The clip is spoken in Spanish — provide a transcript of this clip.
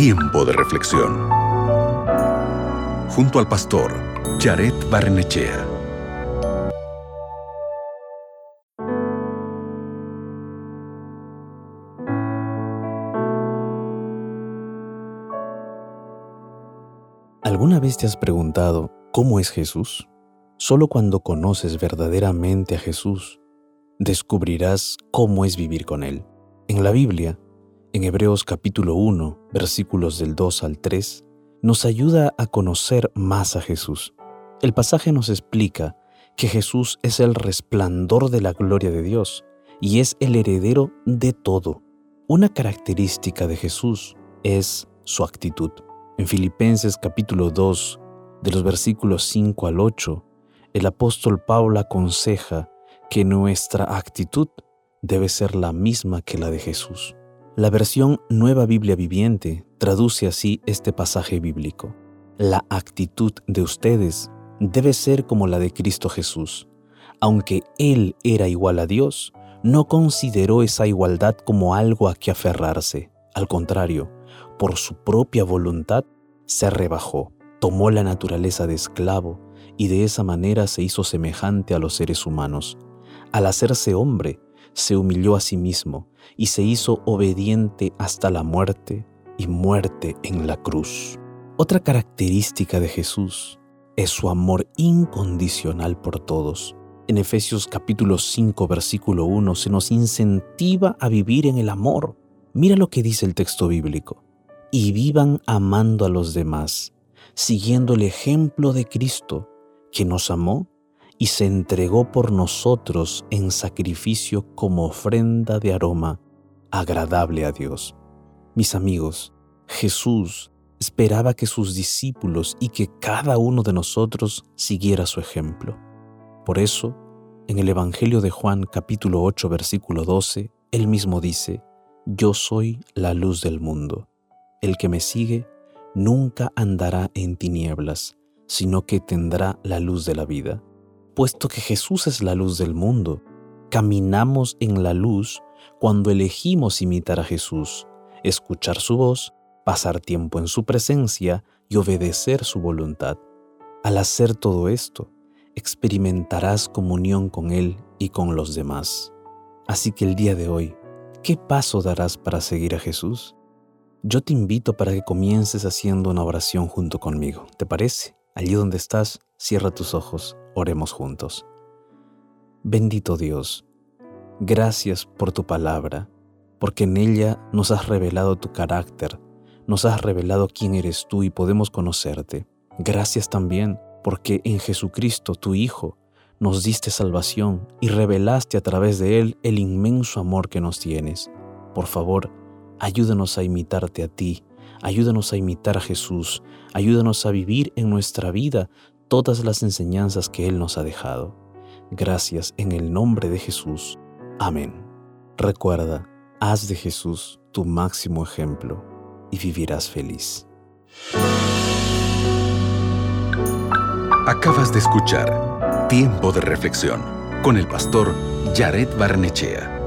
Tiempo de reflexión. Junto al pastor Jared Barnechea. ¿Alguna vez te has preguntado cómo es Jesús? Solo cuando conoces verdaderamente a Jesús, descubrirás cómo es vivir con Él. En la Biblia, en Hebreos capítulo 1, versículos del 2 al 3, nos ayuda a conocer más a Jesús. El pasaje nos explica que Jesús es el resplandor de la gloria de Dios y es el heredero de todo. Una característica de Jesús es su actitud. En Filipenses capítulo 2, de los versículos 5 al 8, el apóstol Pablo aconseja que nuestra actitud debe ser la misma que la de Jesús. La versión Nueva Biblia Viviente traduce así este pasaje bíblico. La actitud de ustedes debe ser como la de Cristo Jesús. Aunque Él era igual a Dios, no consideró esa igualdad como algo a que aferrarse. Al contrario, por su propia voluntad, se rebajó, tomó la naturaleza de esclavo y de esa manera se hizo semejante a los seres humanos. Al hacerse hombre, se humilló a sí mismo y se hizo obediente hasta la muerte y muerte en la cruz. Otra característica de Jesús es su amor incondicional por todos. En Efesios capítulo 5 versículo 1 se nos incentiva a vivir en el amor. Mira lo que dice el texto bíblico. Y vivan amando a los demás, siguiendo el ejemplo de Cristo, que nos amó y se entregó por nosotros en sacrificio como ofrenda de aroma agradable a Dios. Mis amigos, Jesús esperaba que sus discípulos y que cada uno de nosotros siguiera su ejemplo. Por eso, en el Evangelio de Juan capítulo 8 versículo 12, él mismo dice, Yo soy la luz del mundo. El que me sigue nunca andará en tinieblas, sino que tendrá la luz de la vida puesto que Jesús es la luz del mundo. Caminamos en la luz cuando elegimos imitar a Jesús, escuchar su voz, pasar tiempo en su presencia y obedecer su voluntad. Al hacer todo esto, experimentarás comunión con Él y con los demás. Así que el día de hoy, ¿qué paso darás para seguir a Jesús? Yo te invito para que comiences haciendo una oración junto conmigo. ¿Te parece? Allí donde estás, cierra tus ojos Oremos juntos. Bendito Dios, gracias por tu palabra, porque en ella nos has revelado tu carácter, nos has revelado quién eres tú y podemos conocerte. Gracias también porque en Jesucristo, tu Hijo, nos diste salvación y revelaste a través de Él el inmenso amor que nos tienes. Por favor, ayúdanos a imitarte a ti, ayúdanos a imitar a Jesús, ayúdanos a vivir en nuestra vida todas las enseñanzas que Él nos ha dejado. Gracias en el nombre de Jesús. Amén. Recuerda, haz de Jesús tu máximo ejemplo y vivirás feliz. Acabas de escuchar Tiempo de Reflexión con el pastor Jared Barnechea.